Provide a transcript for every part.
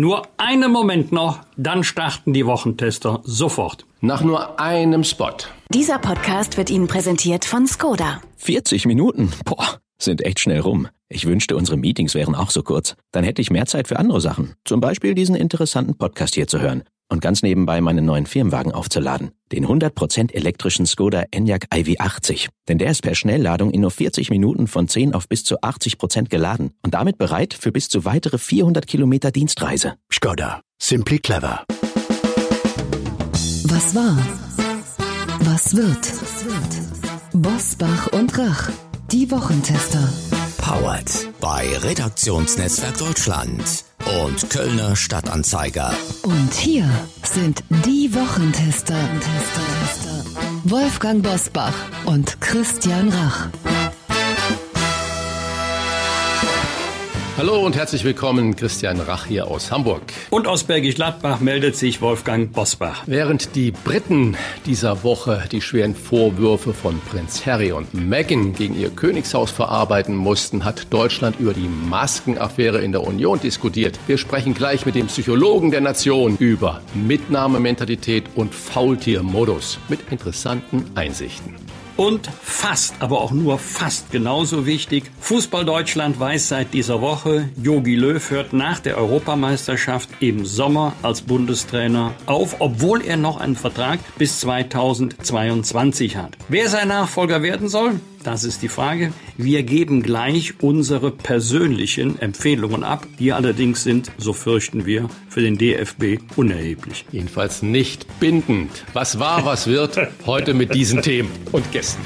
Nur einen Moment noch, dann starten die Wochentester sofort. Nach nur einem Spot. Dieser Podcast wird Ihnen präsentiert von Skoda. 40 Minuten? Boah, sind echt schnell rum. Ich wünschte, unsere Meetings wären auch so kurz. Dann hätte ich mehr Zeit für andere Sachen. Zum Beispiel diesen interessanten Podcast hier zu hören. Und ganz nebenbei meinen neuen Firmenwagen aufzuladen. Den 100% elektrischen Skoda Enyaq iV80. Denn der ist per Schnellladung in nur 40 Minuten von 10 auf bis zu 80% geladen. Und damit bereit für bis zu weitere 400 Kilometer Dienstreise. Skoda. Simply clever. Was war? Was wird? Bosbach und Rach. Die Wochentester. Powered bei Redaktionsnetzwerk Deutschland und Kölner Stadtanzeiger. Und hier sind die Wochentester. Wolfgang Bosbach und Christian Rach. Hallo und herzlich willkommen, Christian Rach hier aus Hamburg. Und aus Bergisch Gladbach meldet sich Wolfgang Bosbach. Während die Briten dieser Woche die schweren Vorwürfe von Prinz Harry und Meghan gegen ihr Königshaus verarbeiten mussten, hat Deutschland über die Maskenaffäre in der Union diskutiert. Wir sprechen gleich mit dem Psychologen der Nation über Mitnahmementalität und Faultiermodus mit interessanten Einsichten. Und fast, aber auch nur fast genauso wichtig, Fußball Deutschland weiß seit dieser Woche, Jogi Löw hört nach der Europameisterschaft im Sommer als Bundestrainer auf, obwohl er noch einen Vertrag bis 2022 hat. Wer sein Nachfolger werden soll, das ist die Frage. Wir geben gleich unsere persönlichen Empfehlungen ab. Die allerdings sind, so fürchten wir, für den DFB unerheblich. Jedenfalls nicht bindend. Was war, was wird, heute mit diesen Themen und Gästen.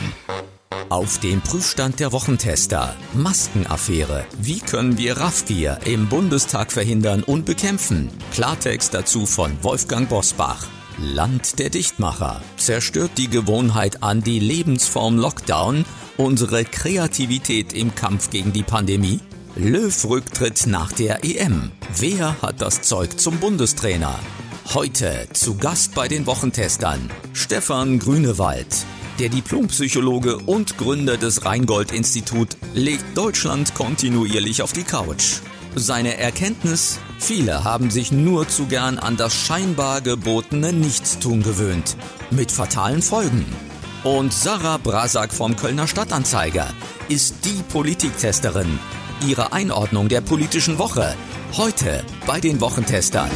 Auf dem Prüfstand der Wochentester. Maskenaffäre. Wie können wir Raffgier im Bundestag verhindern und bekämpfen? Klartext dazu von Wolfgang Bosbach. Land der Dichtmacher. Zerstört die Gewohnheit an die Lebensform Lockdown unsere Kreativität im Kampf gegen die Pandemie? Löw Rücktritt nach der EM. Wer hat das Zeug zum Bundestrainer? Heute zu Gast bei den Wochentestern Stefan Grünewald. Der Diplompsychologe und Gründer des Rheingold-Institut legt Deutschland kontinuierlich auf die Couch. Seine Erkenntnis? Viele haben sich nur zu gern an das scheinbar gebotene Nichtstun gewöhnt. Mit fatalen Folgen. Und Sarah Brasak vom Kölner Stadtanzeiger ist die Politiktesterin. Ihre Einordnung der politischen Woche. Heute bei den Wochentestern.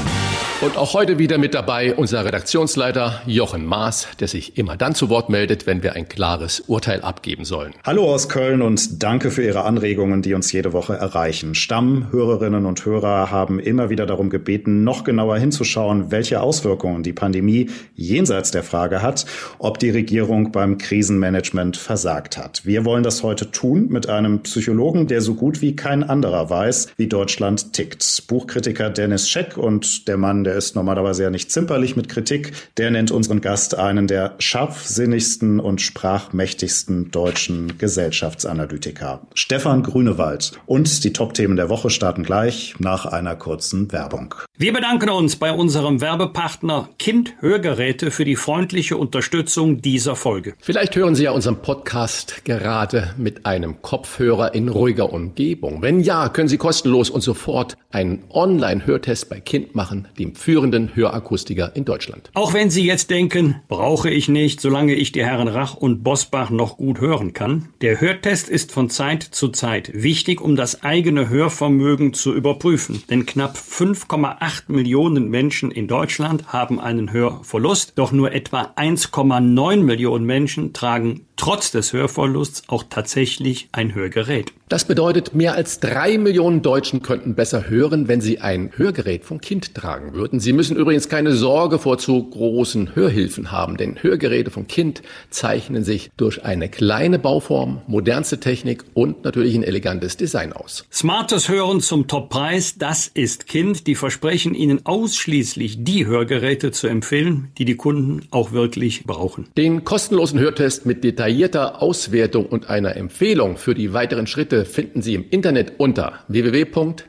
Und auch heute wieder mit dabei unser Redaktionsleiter Jochen Maas, der sich immer dann zu Wort meldet, wenn wir ein klares Urteil abgeben sollen. Hallo aus Köln und danke für Ihre Anregungen, die uns jede Woche erreichen. Stammhörerinnen und Hörer haben immer wieder darum gebeten, noch genauer hinzuschauen, welche Auswirkungen die Pandemie jenseits der Frage hat, ob die Regierung beim Krisenmanagement versagt hat. Wir wollen das heute tun mit einem Psychologen, der so gut wie kein anderer weiß, wie Deutschland tickt. Buchkritiker Dennis Scheck und der Mann, der ist normalerweise ja nicht zimperlich mit Kritik. Der nennt unseren Gast einen der scharfsinnigsten und sprachmächtigsten deutschen Gesellschaftsanalytiker. Stefan Grünewald. Und die Top-Themen der Woche starten gleich nach einer kurzen Werbung. Wir bedanken uns bei unserem Werbepartner Kind Hörgeräte für die freundliche Unterstützung dieser Folge. Vielleicht hören Sie ja unseren Podcast gerade mit einem Kopfhörer in ruhiger Umgebung. Wenn ja, können Sie kostenlos und sofort einen Online-Hörtest bei Kind machen, dem führenden Hörakustiker in Deutschland. Auch wenn Sie jetzt denken, brauche ich nicht, solange ich die Herren Rach und Bosbach noch gut hören kann. Der Hörtest ist von Zeit zu Zeit wichtig, um das eigene Hörvermögen zu überprüfen. Denn knapp 5,8 Millionen Menschen in Deutschland haben einen Hörverlust, doch nur etwa 1,9 Millionen Menschen tragen trotz des Hörverlusts auch tatsächlich ein Hörgerät. Das bedeutet, mehr als drei Millionen Deutschen könnten besser hören, wenn sie ein Hörgerät vom Kind tragen würden. Sie müssen übrigens keine Sorge vor zu großen Hörhilfen haben, denn Hörgeräte vom Kind zeichnen sich durch eine kleine Bauform, modernste Technik und natürlich ein elegantes Design aus. Smartes Hören zum Toppreis, das ist Kind. Die versprechen Ihnen ausschließlich die Hörgeräte zu empfehlen, die die Kunden auch wirklich brauchen. Den kostenlosen Hörtest mit detaillierter Auswertung und einer Empfehlung für die weiteren Schritte finden Sie im Internet unter www.kind.com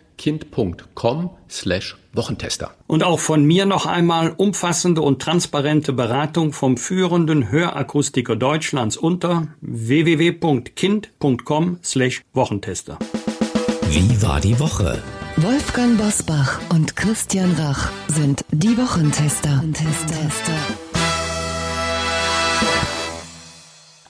slash Wochentester. Und auch von mir noch einmal umfassende und transparente Beratung vom führenden Hörakustiker Deutschlands unter www.kind.com slash Wochentester. Wie war die Woche? Wolfgang Bosbach und Christian Rach sind die Wochentester.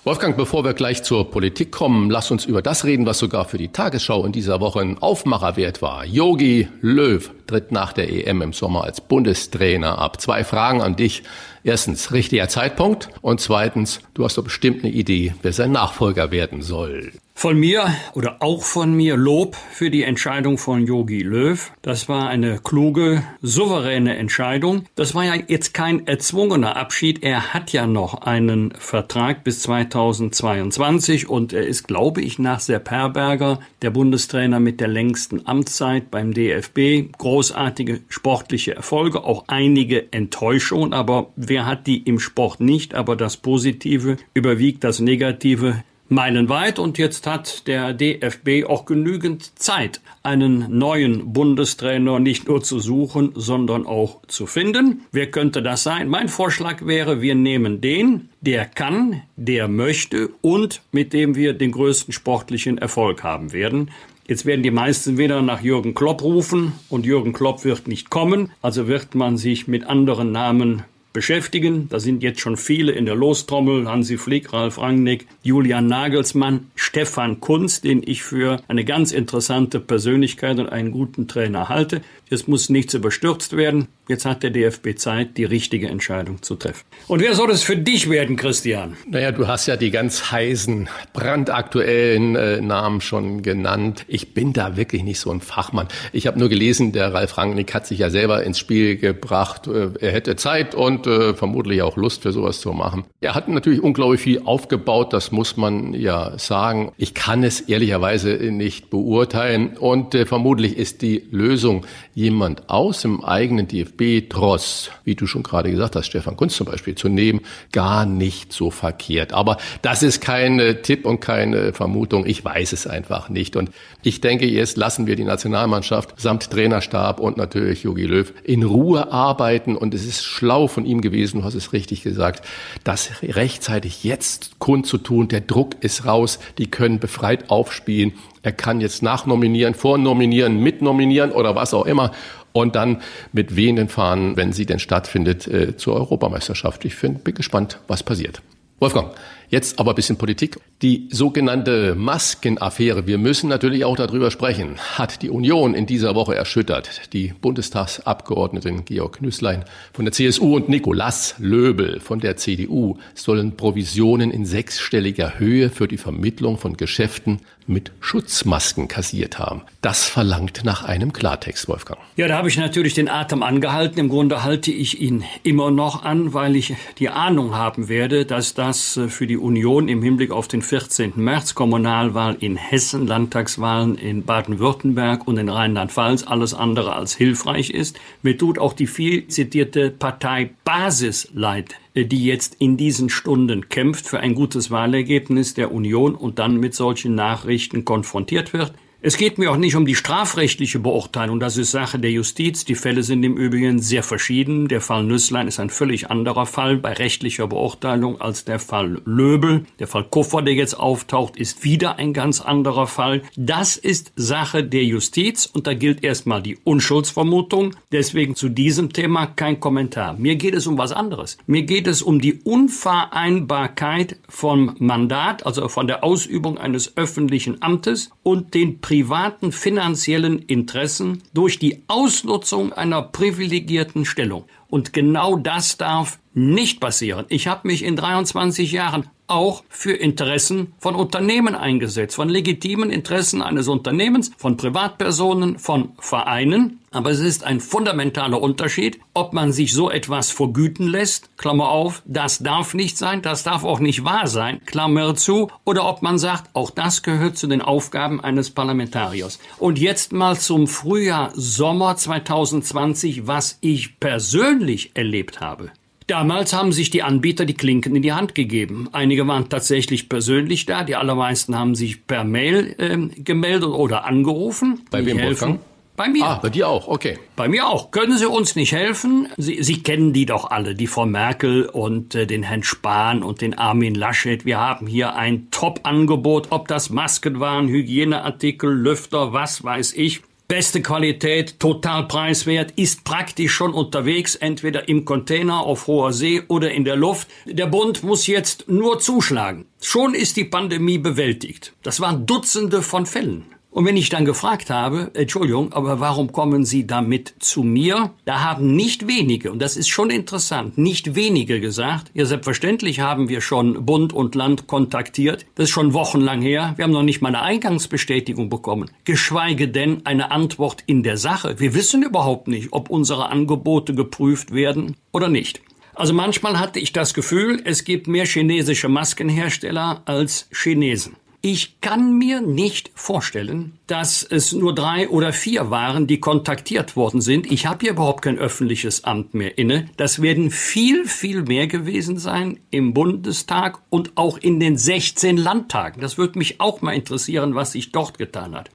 Wolfgang, bevor wir gleich zur Politik kommen, lass uns über das reden, was sogar für die Tagesschau in dieser Woche ein Aufmacherwert war. Yogi Löw tritt nach der EM im Sommer als Bundestrainer ab. Zwei Fragen an dich. Erstens, richtiger Zeitpunkt. Und zweitens, du hast doch bestimmt eine Idee, wer sein Nachfolger werden soll. Von mir oder auch von mir Lob für die Entscheidung von Yogi Löw. Das war eine kluge, souveräne Entscheidung. Das war ja jetzt kein erzwungener Abschied. Er hat ja noch einen Vertrag bis 2022 und er ist, glaube ich, nach Sepp Herberger der Bundestrainer mit der längsten Amtszeit beim DFB. Großartige sportliche Erfolge, auch einige Enttäuschungen, aber wer hat die im Sport nicht? Aber das Positive überwiegt das Negative meilenweit und jetzt hat der DFB auch genügend Zeit, einen neuen Bundestrainer nicht nur zu suchen, sondern auch zu finden. Wer könnte das sein? Mein Vorschlag wäre, wir nehmen den, der kann, der möchte und mit dem wir den größten sportlichen Erfolg haben werden. Jetzt werden die meisten wieder nach Jürgen Klopp rufen und Jürgen Klopp wird nicht kommen, also wird man sich mit anderen Namen beschäftigen. Da sind jetzt schon viele in der Lostrommel. Hansi Flick, Ralf Rangnick, Julian Nagelsmann, Stefan Kunz, den ich für eine ganz interessante Persönlichkeit und einen guten Trainer halte. Es muss nichts überstürzt werden. Jetzt hat der DFB Zeit, die richtige Entscheidung zu treffen. Und wer soll es für dich werden, Christian? Naja, du hast ja die ganz heißen, brandaktuellen äh, Namen schon genannt. Ich bin da wirklich nicht so ein Fachmann. Ich habe nur gelesen, der Ralf Rangnick hat sich ja selber ins Spiel gebracht. Äh, er hätte Zeit und äh, vermutlich auch Lust für sowas zu machen. Er hat natürlich unglaublich viel aufgebaut, das muss man ja sagen. Ich kann es ehrlicherweise nicht beurteilen und äh, vermutlich ist die Lösung jemand aus dem eigenen DFB-Tross, wie du schon gerade gesagt hast, Stefan Kunz zum Beispiel, zu nehmen, gar nicht so verkehrt. Aber das ist kein Tipp und keine Vermutung. Ich weiß es einfach nicht. Und ich denke, jetzt lassen wir die Nationalmannschaft samt Trainerstab und natürlich Jogi Löw in Ruhe arbeiten. Und es ist schlau von ihm gewesen, du hast es richtig gesagt, das rechtzeitig jetzt kundzutun. Der Druck ist raus. Die können befreit aufspielen. Er kann jetzt nachnominieren, vornominieren, mitnominieren oder was auch immer und dann mit wehenden Fahnen, wenn sie denn stattfindet, äh, zur Europameisterschaft. Ich find, bin gespannt, was passiert. Wolfgang, Jetzt aber ein bisschen Politik. Die sogenannte Maskenaffäre, wir müssen natürlich auch darüber sprechen, hat die Union in dieser Woche erschüttert. Die Bundestagsabgeordneten Georg Nüßlein von der CSU und Nicolas Löbel von der CDU sollen Provisionen in sechsstelliger Höhe für die Vermittlung von Geschäften mit Schutzmasken kassiert haben. Das verlangt nach einem Klartext, Wolfgang. Ja, da habe ich natürlich den Atem angehalten. Im Grunde halte ich ihn immer noch an, weil ich die Ahnung haben werde, dass das äh, für die Union im Hinblick auf den 14. März, Kommunalwahl in Hessen, Landtagswahlen in Baden-Württemberg und in Rheinland-Pfalz alles andere als hilfreich ist. Mir tut auch die viel zitierte Partei Basis leid, die jetzt in diesen Stunden kämpft für ein gutes Wahlergebnis der Union und dann mit solchen Nachrichten konfrontiert wird. Es geht mir auch nicht um die strafrechtliche Beurteilung, das ist Sache der Justiz. Die Fälle sind im Übrigen sehr verschieden. Der Fall Nüsslein ist ein völlig anderer Fall bei rechtlicher Beurteilung als der Fall Löbel. Der Fall Kuffer, der jetzt auftaucht, ist wieder ein ganz anderer Fall. Das ist Sache der Justiz und da gilt erstmal die Unschuldsvermutung. Deswegen zu diesem Thema kein Kommentar. Mir geht es um was anderes. Mir geht es um die Unvereinbarkeit vom Mandat, also von der Ausübung eines öffentlichen Amtes und den privaten finanziellen Interessen durch die Ausnutzung einer privilegierten Stellung. Und genau das darf nicht passieren. Ich habe mich in 23 Jahren auch für Interessen von Unternehmen eingesetzt, von legitimen Interessen eines Unternehmens, von Privatpersonen, von Vereinen. Aber es ist ein fundamentaler Unterschied, ob man sich so etwas vergüten lässt, Klammer auf, das darf nicht sein, das darf auch nicht wahr sein, Klammer zu, oder ob man sagt, auch das gehört zu den Aufgaben eines Parlamentariers. Und jetzt mal zum Frühjahr, Sommer 2020, was ich persönlich erlebt habe. Damals haben sich die Anbieter die Klinken in die Hand gegeben. Einige waren tatsächlich persönlich da, die allermeisten haben sich per Mail äh, gemeldet oder angerufen. Bei wem helfen. Bei mir. Ah, bei dir auch, okay. Bei mir auch. Können Sie uns nicht helfen? Sie, Sie kennen die doch alle, die Frau Merkel und äh, den Herrn Spahn und den Armin Laschet. Wir haben hier ein Top-Angebot, ob das Masken waren, Hygieneartikel, Lüfter, was weiß ich. beste Qualität, total preiswert, ist praktisch schon unterwegs, entweder im Container auf hoher See oder in der Luft. Der Bund muss jetzt nur zuschlagen. Schon ist die Pandemie bewältigt. Das waren Dutzende von Fällen. Und wenn ich dann gefragt habe, Entschuldigung, aber warum kommen Sie damit zu mir? Da haben nicht wenige, und das ist schon interessant, nicht wenige gesagt, ja selbstverständlich haben wir schon Bund und Land kontaktiert, das ist schon wochenlang her, wir haben noch nicht mal eine Eingangsbestätigung bekommen, geschweige denn eine Antwort in der Sache. Wir wissen überhaupt nicht, ob unsere Angebote geprüft werden oder nicht. Also manchmal hatte ich das Gefühl, es gibt mehr chinesische Maskenhersteller als Chinesen. Ich kann mir nicht vorstellen, dass es nur drei oder vier waren, die kontaktiert worden sind. Ich habe hier überhaupt kein öffentliches Amt mehr inne. Das werden viel, viel mehr gewesen sein im Bundestag und auch in den 16 Landtagen. Das würde mich auch mal interessieren, was sich dort getan hat.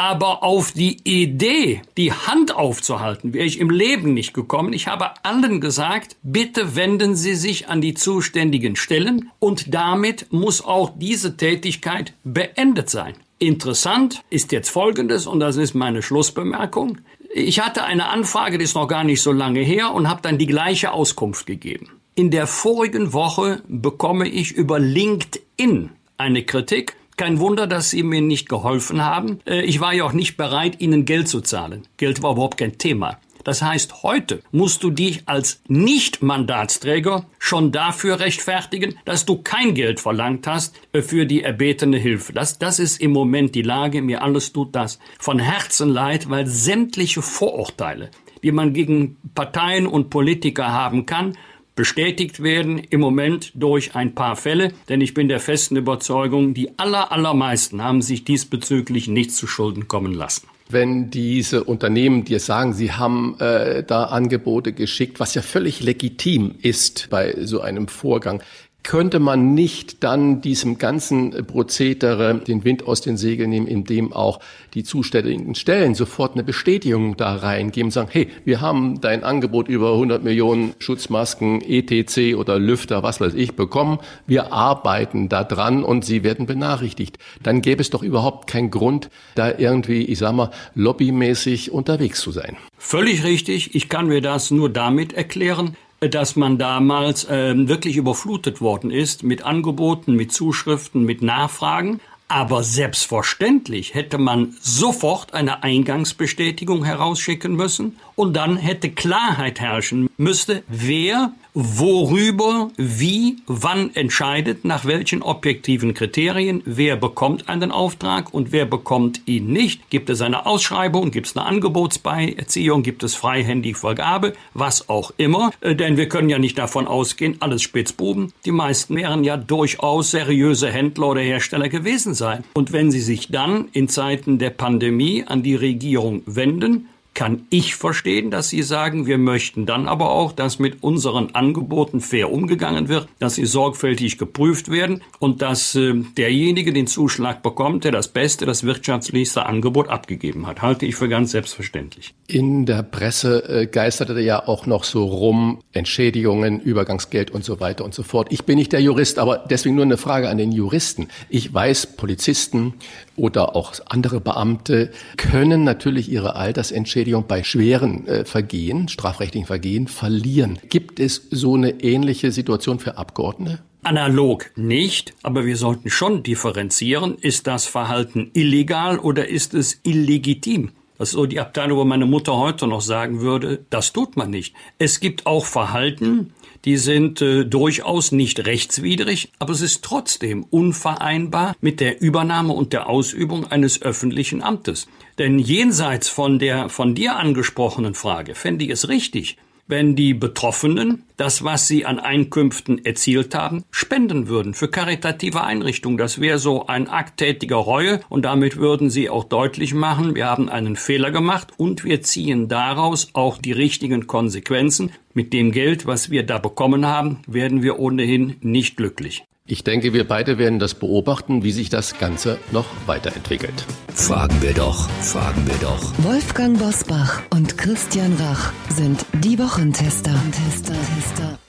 Aber auf die Idee, die Hand aufzuhalten, wäre ich im Leben nicht gekommen. Ich habe allen gesagt, bitte wenden Sie sich an die zuständigen Stellen und damit muss auch diese Tätigkeit beendet sein. Interessant ist jetzt Folgendes, und das ist meine Schlussbemerkung. Ich hatte eine Anfrage, die ist noch gar nicht so lange her, und habe dann die gleiche Auskunft gegeben. In der vorigen Woche bekomme ich über LinkedIn eine Kritik kein Wunder, dass Sie mir nicht geholfen haben. Äh, ich war ja auch nicht bereit, Ihnen Geld zu zahlen. Geld war überhaupt kein Thema. Das heißt, heute musst du dich als Nicht-Mandatsträger schon dafür rechtfertigen, dass du kein Geld verlangt hast äh, für die erbetene Hilfe. Das, das ist im Moment die Lage. Mir alles tut das von Herzen leid, weil sämtliche Vorurteile, die man gegen Parteien und Politiker haben kann, bestätigt werden im Moment durch ein paar Fälle, denn ich bin der festen Überzeugung, die aller, allermeisten haben sich diesbezüglich nichts zu Schulden kommen lassen wenn diese Unternehmen dir sagen, sie haben äh, da Angebote geschickt, was ja völlig legitim ist bei so einem Vorgang. Könnte man nicht dann diesem ganzen Prozedere den Wind aus den Segeln nehmen, indem auch die zuständigen Stellen sofort eine Bestätigung da reingeben und sagen, hey, wir haben dein Angebot über 100 Millionen Schutzmasken, ETC oder Lüfter, was weiß ich, bekommen. Wir arbeiten da dran und sie werden benachrichtigt. Dann gäbe es doch überhaupt keinen Grund, da irgendwie, ich sag mal, lobbymäßig unterwegs zu sein. Völlig richtig. Ich kann mir das nur damit erklären, dass man damals äh, wirklich überflutet worden ist mit Angeboten, mit Zuschriften, mit Nachfragen. Aber selbstverständlich hätte man sofort eine Eingangsbestätigung herausschicken müssen und dann hätte Klarheit herrschen müsste, wer worüber, wie, wann entscheidet, nach welchen objektiven Kriterien, wer bekommt einen Auftrag und wer bekommt ihn nicht. Gibt es eine Ausschreibung, gibt es eine Angebotsbeierziehung, gibt es freihändig Vergabe, was auch immer. Äh, denn wir können ja nicht davon ausgehen, alles Spitzbuben. Die meisten wären ja durchaus seriöse Händler oder Hersteller gewesen sein. Und wenn sie sich dann in Zeiten der Pandemie an die Regierung wenden, kann ich verstehen, dass Sie sagen, wir möchten dann aber auch, dass mit unseren Angeboten fair umgegangen wird, dass sie sorgfältig geprüft werden und dass äh, derjenige den Zuschlag bekommt, der das beste, das wirtschaftlichste Angebot abgegeben hat. Halte ich für ganz selbstverständlich. In der Presse äh, geisterte ja auch noch so rum Entschädigungen, Übergangsgeld und so weiter und so fort. Ich bin nicht der Jurist, aber deswegen nur eine Frage an den Juristen. Ich weiß, Polizisten oder auch andere Beamte können natürlich ihre Altersentschädigung bei schweren äh, Vergehen, strafrechtlichen Vergehen, verlieren. Gibt es so eine ähnliche Situation für Abgeordnete? Analog nicht, aber wir sollten schon differenzieren. Ist das Verhalten illegal oder ist es illegitim? Das ist so die Abteilung, wo meine Mutter heute noch sagen würde, das tut man nicht. Es gibt auch Verhalten, die sind äh, durchaus nicht rechtswidrig, aber es ist trotzdem unvereinbar mit der Übernahme und der Ausübung eines öffentlichen Amtes. Denn jenseits von der von dir angesprochenen Frage fände ich es richtig, wenn die Betroffenen das, was sie an Einkünften erzielt haben, spenden würden für karitative Einrichtungen. Das wäre so ein Akt tätiger Reue und damit würden sie auch deutlich machen, wir haben einen Fehler gemacht und wir ziehen daraus auch die richtigen Konsequenzen. Mit dem Geld, was wir da bekommen haben, werden wir ohnehin nicht glücklich. Ich denke, wir beide werden das beobachten, wie sich das Ganze noch weiterentwickelt. Fragen wir doch, fragen wir doch. Wolfgang Bosbach und Christian Rach sind die Wochentester. Tester, Tester.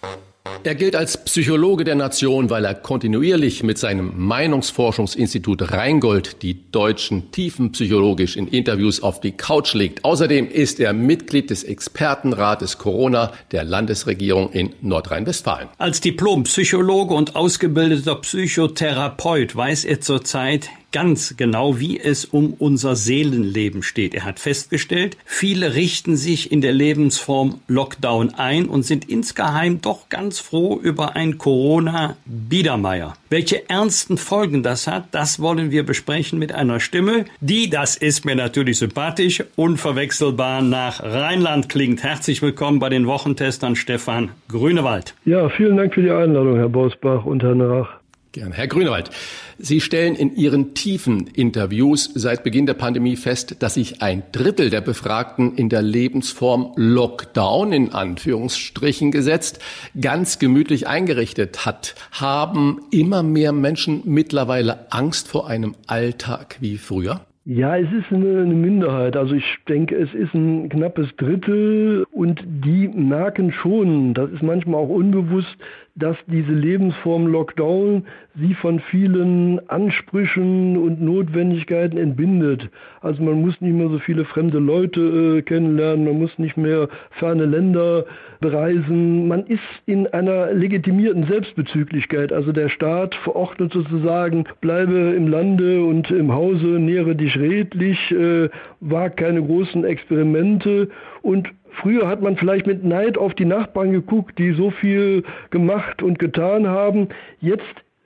Er gilt als Psychologe der Nation, weil er kontinuierlich mit seinem Meinungsforschungsinstitut Rheingold die Deutschen tiefenpsychologisch in Interviews auf die Couch legt. Außerdem ist er Mitglied des Expertenrates Corona der Landesregierung in Nordrhein-Westfalen. Als Diplompsychologe und ausgebildeter Psychotherapeut weiß er zurzeit ganz genau, wie es um unser Seelenleben steht. Er hat festgestellt, viele richten sich in der Lebensform Lockdown ein und sind insgeheim doch ganz froh über ein Corona-Biedermeier. Welche ernsten Folgen das hat, das wollen wir besprechen mit einer Stimme, die, das ist mir natürlich sympathisch, unverwechselbar nach Rheinland klingt. Herzlich willkommen bei den Wochentestern Stefan Grünewald. Ja, vielen Dank für die Einladung, Herr Bosbach und Herr Narach. Gerne. Herr Grünewald, Sie stellen in Ihren tiefen Interviews seit Beginn der Pandemie fest, dass sich ein Drittel der Befragten in der Lebensform Lockdown in Anführungsstrichen gesetzt ganz gemütlich eingerichtet hat. Haben immer mehr Menschen mittlerweile Angst vor einem Alltag wie früher? Ja, es ist eine, eine, Minderheit. Also ich denke, es ist ein knappes Drittel und die merken schon, das ist manchmal auch unbewusst, dass diese Lebensform Lockdown sie von vielen Ansprüchen und Notwendigkeiten entbindet. Also man muss nicht mehr so viele fremde Leute äh, kennenlernen, man muss nicht mehr ferne Länder bereisen. Man ist in einer legitimierten Selbstbezüglichkeit. Also der Staat verordnet sozusagen, bleibe im Lande und im Hause, nähere dich redlich, äh, wag keine großen Experimente und Früher hat man vielleicht mit Neid auf die Nachbarn geguckt, die so viel gemacht und getan haben. Jetzt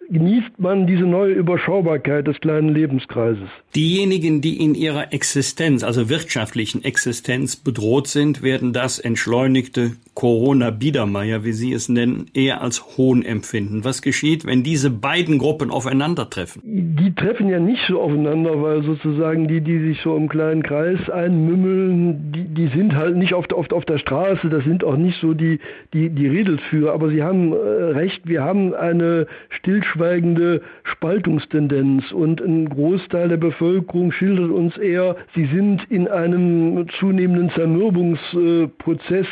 genießt man diese neue Überschaubarkeit des kleinen Lebenskreises. Diejenigen, die in ihrer Existenz, also wirtschaftlichen Existenz bedroht sind, werden das entschleunigte Corona-Biedermeier, wie Sie es nennen, eher als Hohn empfinden. Was geschieht, wenn diese beiden Gruppen aufeinandertreffen? Die treffen ja nicht so aufeinander, weil sozusagen die, die sich so im kleinen Kreis einmümmeln, die, die sind halt nicht auf, auf, auf der Straße, das sind auch nicht so die, die, die Redelsführer. Aber Sie haben äh, recht, wir haben eine stillschweigende Spaltungstendenz und ein Großteil der Bevölkerung schildert uns eher, sie sind in einem zunehmenden Zermürbungsprozess.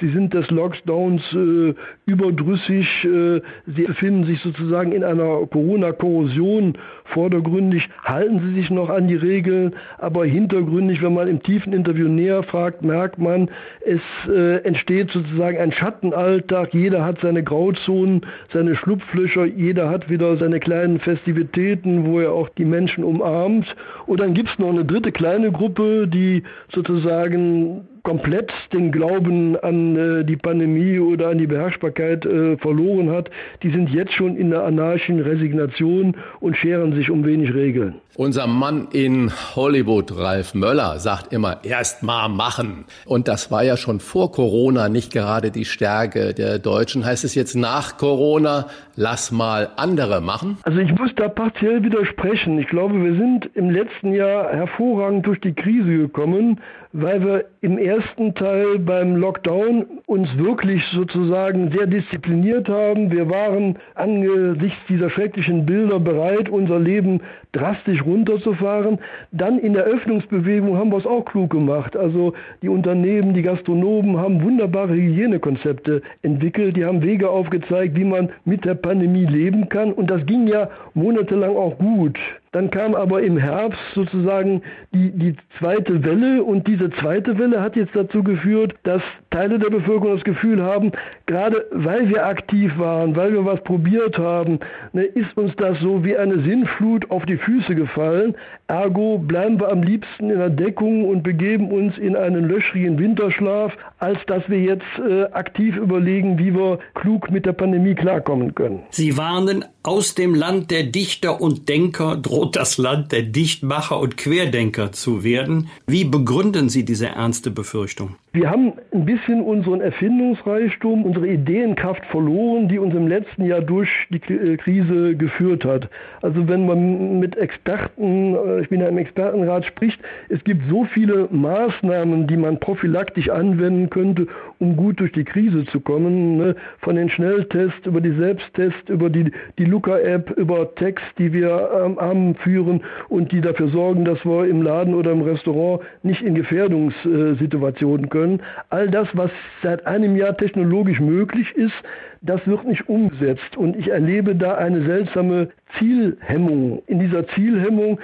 Sie sind des Lockdowns äh, überdrüssig. Äh, sie befinden sich sozusagen in einer Corona-Korrosion vordergründig. Halten sie sich noch an die Regeln, aber hintergründig, wenn man im tiefen Interview näher fragt, merkt man, es äh, entsteht sozusagen ein Schattenalltag. Jeder hat seine Grauzonen, seine Schlupflöcher. Jeder hat wieder seine kleinen Festivitäten, wo er auch die Menschen umarmt. Und dann gibt es noch eine dritte kleine Gruppe, die sozusagen komplett den Glauben an äh, die Pandemie oder an die Beherrschbarkeit äh, verloren hat, die sind jetzt schon in der anarchischen Resignation und scheren sich um wenig Regeln. Unser Mann in Hollywood, Ralf Möller, sagt immer, erst mal machen. Und das war ja schon vor Corona nicht gerade die Stärke der Deutschen. Heißt es jetzt nach Corona, lass mal andere machen? Also ich muss da partiell widersprechen. Ich glaube, wir sind im letzten Jahr hervorragend durch die Krise gekommen, weil wir im ersten Teil beim Lockdown uns wirklich sozusagen sehr diszipliniert haben. Wir waren angesichts dieser schrecklichen Bilder bereit, unser Leben drastisch runterzufahren. Dann in der Öffnungsbewegung haben wir es auch klug gemacht. Also die Unternehmen, die Gastronomen haben wunderbare Hygienekonzepte entwickelt. Die haben Wege aufgezeigt, wie man mit der Pandemie leben kann. Und das ging ja monatelang auch gut. Dann kam aber im Herbst sozusagen die, die zweite Welle und diese zweite Welle hat jetzt dazu geführt, dass Teile der Bevölkerung das Gefühl haben, gerade weil wir aktiv waren, weil wir was probiert haben, ne, ist uns das so wie eine Sinnflut auf die Füße gefallen. Ergo bleiben wir am liebsten in der Deckung und begeben uns in einen löchrigen Winterschlaf, als dass wir jetzt äh, aktiv überlegen, wie wir klug mit der Pandemie klarkommen können. Sie warnen aus dem Land der Dichter und Denker droht das Land der Dichtmacher und Querdenker zu werden. Wie begründen Sie diese ernste Befürchtung? Wir haben ein bisschen unseren Erfindungsreichtum, unsere Ideenkraft verloren, die uns im letzten Jahr durch die äh, Krise geführt hat. Also wenn man mit Experten, äh, ich bin ja im Expertenrat, spricht, es gibt so viele Maßnahmen, die man prophylaktisch anwenden könnte, um gut durch die Krise zu kommen. Ne? Von den Schnelltests über die Selbsttests, über die, die Luca-App, über Text, die wir ähm, am führen und die dafür sorgen, dass wir im Laden oder im Restaurant nicht in Gefährdungssituationen können. All das, was seit einem Jahr technologisch möglich ist, das wird nicht umgesetzt. Und ich erlebe da eine seltsame Zielhemmung. In dieser Zielhemmung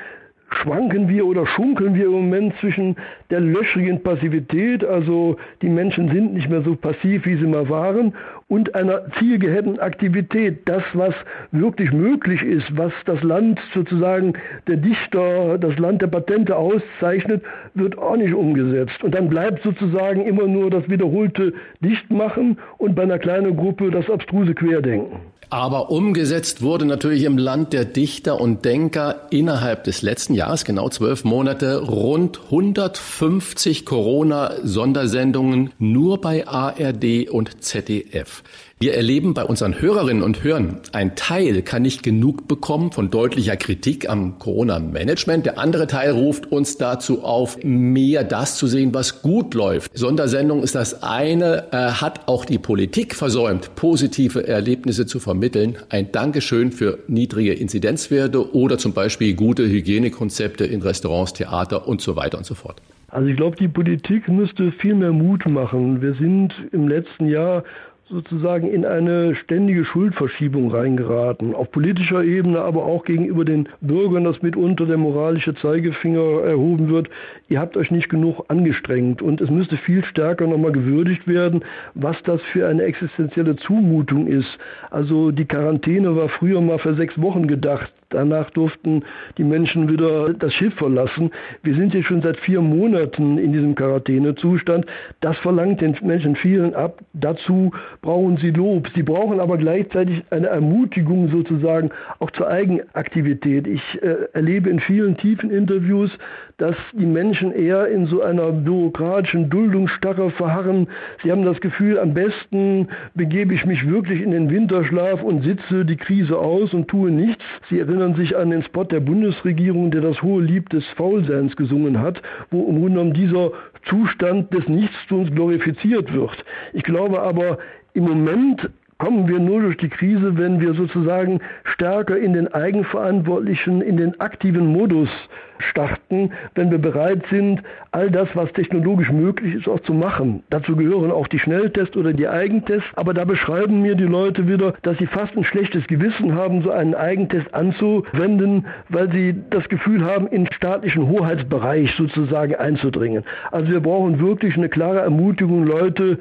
schwanken wir oder schunkeln wir im Moment zwischen der löchrigen Passivität, also die Menschen sind nicht mehr so passiv, wie sie mal waren, und einer zielgehemmten Aktivität. Das, was wirklich möglich ist, was das Land sozusagen der Dichter, das Land der Patente auszeichnet, wird auch nicht umgesetzt. Und dann bleibt sozusagen immer nur das wiederholte Dichtmachen und bei einer kleinen Gruppe das abstruse Querdenken. Aber umgesetzt wurde natürlich im Land der Dichter und Denker innerhalb des letzten Jahres, genau zwölf Monate, rund 150 Corona-Sondersendungen nur bei ARD und ZDF. Wir erleben bei unseren Hörerinnen und Hörern, ein Teil kann nicht genug bekommen von deutlicher Kritik am Corona-Management. Der andere Teil ruft uns dazu auf, mehr das zu sehen, was gut läuft. Sondersendung ist das eine, äh, hat auch die Politik versäumt, positive Erlebnisse zu vermitteln. Ein Dankeschön für niedrige Inzidenzwerte oder zum Beispiel gute Hygienekonzepte in Restaurants, Theater und so weiter und so fort. Also ich glaube, die Politik müsste viel mehr Mut machen. Wir sind im letzten Jahr sozusagen in eine ständige Schuldverschiebung reingeraten. Auf politischer Ebene, aber auch gegenüber den Bürgern, dass mitunter der moralische Zeigefinger erhoben wird. Ihr habt euch nicht genug angestrengt und es müsste viel stärker nochmal gewürdigt werden, was das für eine existenzielle Zumutung ist. Also die Quarantäne war früher mal für sechs Wochen gedacht. Danach durften die Menschen wieder das Schiff verlassen. Wir sind jetzt schon seit vier Monaten in diesem Quarantänezustand. Das verlangt den Menschen vielen ab. Dazu brauchen sie Lob. Sie brauchen aber gleichzeitig eine Ermutigung sozusagen auch zur Eigenaktivität. Ich äh, erlebe in vielen tiefen Interviews, dass die Menschen eher in so einer bürokratischen Duldungsstarre verharren. Sie haben das Gefühl, am besten begebe ich mich wirklich in den Winterschlaf und sitze die Krise aus und tue nichts. Sie sich an den Spot der Bundesregierung, der das hohe Lied des Faulseins gesungen hat, wo im Grunde genommen dieser Zustand des Nichtstuns glorifiziert wird. Ich glaube aber, im Moment kommen wir nur durch die Krise, wenn wir sozusagen stärker in den eigenverantwortlichen, in den aktiven Modus starten, wenn wir bereit sind, all das, was technologisch möglich ist, auch zu machen. Dazu gehören auch die Schnelltests oder die Eigentests, aber da beschreiben mir die Leute wieder, dass sie fast ein schlechtes Gewissen haben, so einen Eigentest anzuwenden, weil sie das Gefühl haben, in staatlichen Hoheitsbereich sozusagen einzudringen. Also wir brauchen wirklich eine klare Ermutigung, Leute,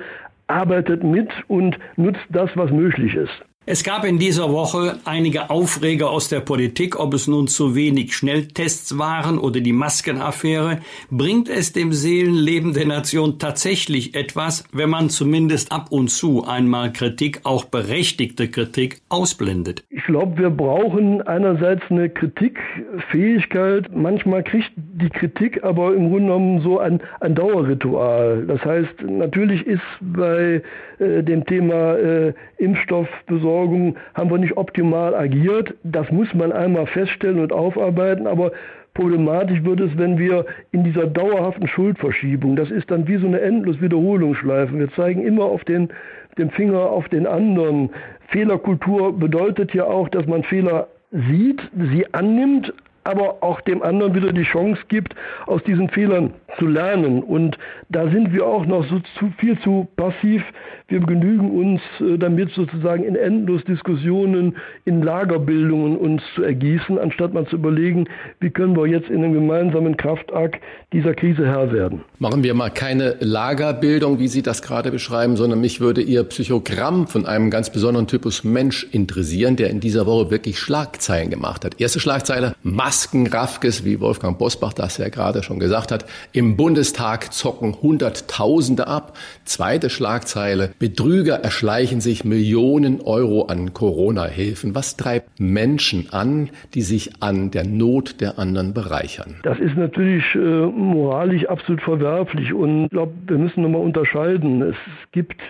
arbeitet mit und nutzt das, was möglich ist. Es gab in dieser Woche einige Aufreger aus der Politik, ob es nun zu wenig Schnelltests waren oder die Maskenaffäre. Bringt es dem Seelenleben der Nation tatsächlich etwas, wenn man zumindest ab und zu einmal Kritik, auch berechtigte Kritik, ausblendet? Ich glaube, wir brauchen einerseits eine Kritikfähigkeit. Manchmal kriegt die Kritik aber im Grunde genommen so ein, ein Dauerritual. Das heißt, natürlich ist bei äh, dem Thema äh, Impfstoffbesorgung haben wir nicht optimal agiert. Das muss man einmal feststellen und aufarbeiten, aber problematisch wird es, wenn wir in dieser dauerhaften Schuldverschiebung, das ist dann wie so eine endlos Wiederholungsschleife. Wir zeigen immer auf den, den Finger auf den anderen. Fehlerkultur bedeutet ja auch, dass man Fehler sieht, sie annimmt, aber auch dem anderen wieder die Chance gibt, aus diesen Fehlern zu lernen. Und da sind wir auch noch so zu, viel zu passiv. Wir genügen uns äh, damit sozusagen in endlos Diskussionen, in Lagerbildungen uns zu ergießen, anstatt mal zu überlegen, wie können wir jetzt in einem gemeinsamen Kraftakt dieser Krise Herr werden. Machen wir mal keine Lagerbildung, wie Sie das gerade beschreiben, sondern mich würde Ihr Psychogramm von einem ganz besonderen Typus Mensch interessieren, der in dieser Woche wirklich Schlagzeilen gemacht hat. Erste Schlagzeile, Maskenraffkes, wie Wolfgang Bosbach das ja gerade schon gesagt hat. Im im Bundestag zocken Hunderttausende ab. Zweite Schlagzeile. Betrüger erschleichen sich Millionen Euro an Corona-Hilfen. Was treibt Menschen an, die sich an der Not der anderen bereichern? Das ist natürlich äh, moralisch absolut verwerflich und ich glaube, wir müssen nochmal unterscheiden. Es gibt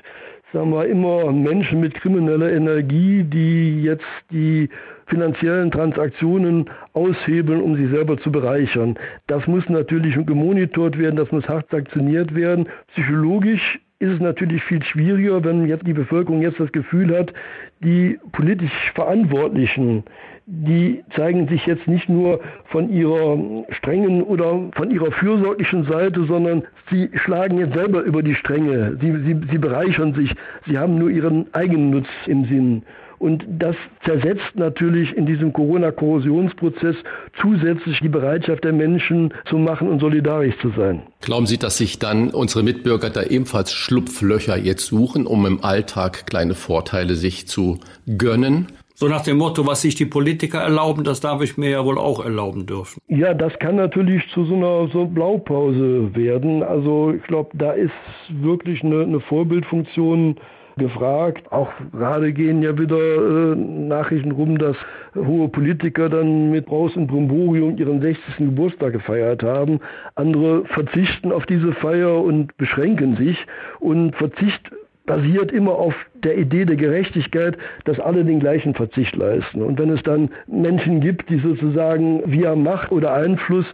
sagen wir immer Menschen mit krimineller Energie, die jetzt die finanziellen Transaktionen aushebeln, um sich selber zu bereichern. Das muss natürlich gemonitort werden, das muss hart sanktioniert werden. Psychologisch ist es natürlich viel schwieriger, wenn jetzt die Bevölkerung jetzt das Gefühl hat, die politisch Verantwortlichen, die zeigen sich jetzt nicht nur von ihrer strengen oder von ihrer fürsorglichen Seite, sondern sie schlagen jetzt selber über die Stränge. Sie, sie, sie bereichern sich. Sie haben nur ihren eigenen Nutz im Sinn. Und das zersetzt natürlich in diesem Corona-Korrosionsprozess zusätzlich die Bereitschaft der Menschen zu machen und solidarisch zu sein. Glauben Sie, dass sich dann unsere Mitbürger da ebenfalls Schlupflöcher jetzt suchen, um im Alltag kleine Vorteile sich zu gönnen? So nach dem Motto, was sich die Politiker erlauben, das darf ich mir ja wohl auch erlauben dürfen. Ja, das kann natürlich zu so einer so Blaupause werden. Also ich glaube, da ist wirklich eine, eine Vorbildfunktion gefragt. Auch gerade gehen ja wieder äh, Nachrichten rum, dass hohe Politiker dann mit Braus und Brimborium ihren 60. Geburtstag gefeiert haben. Andere verzichten auf diese Feier und beschränken sich. Und Verzicht basiert immer auf der Idee der Gerechtigkeit, dass alle den gleichen Verzicht leisten. Und wenn es dann Menschen gibt, die sozusagen via Macht oder Einfluss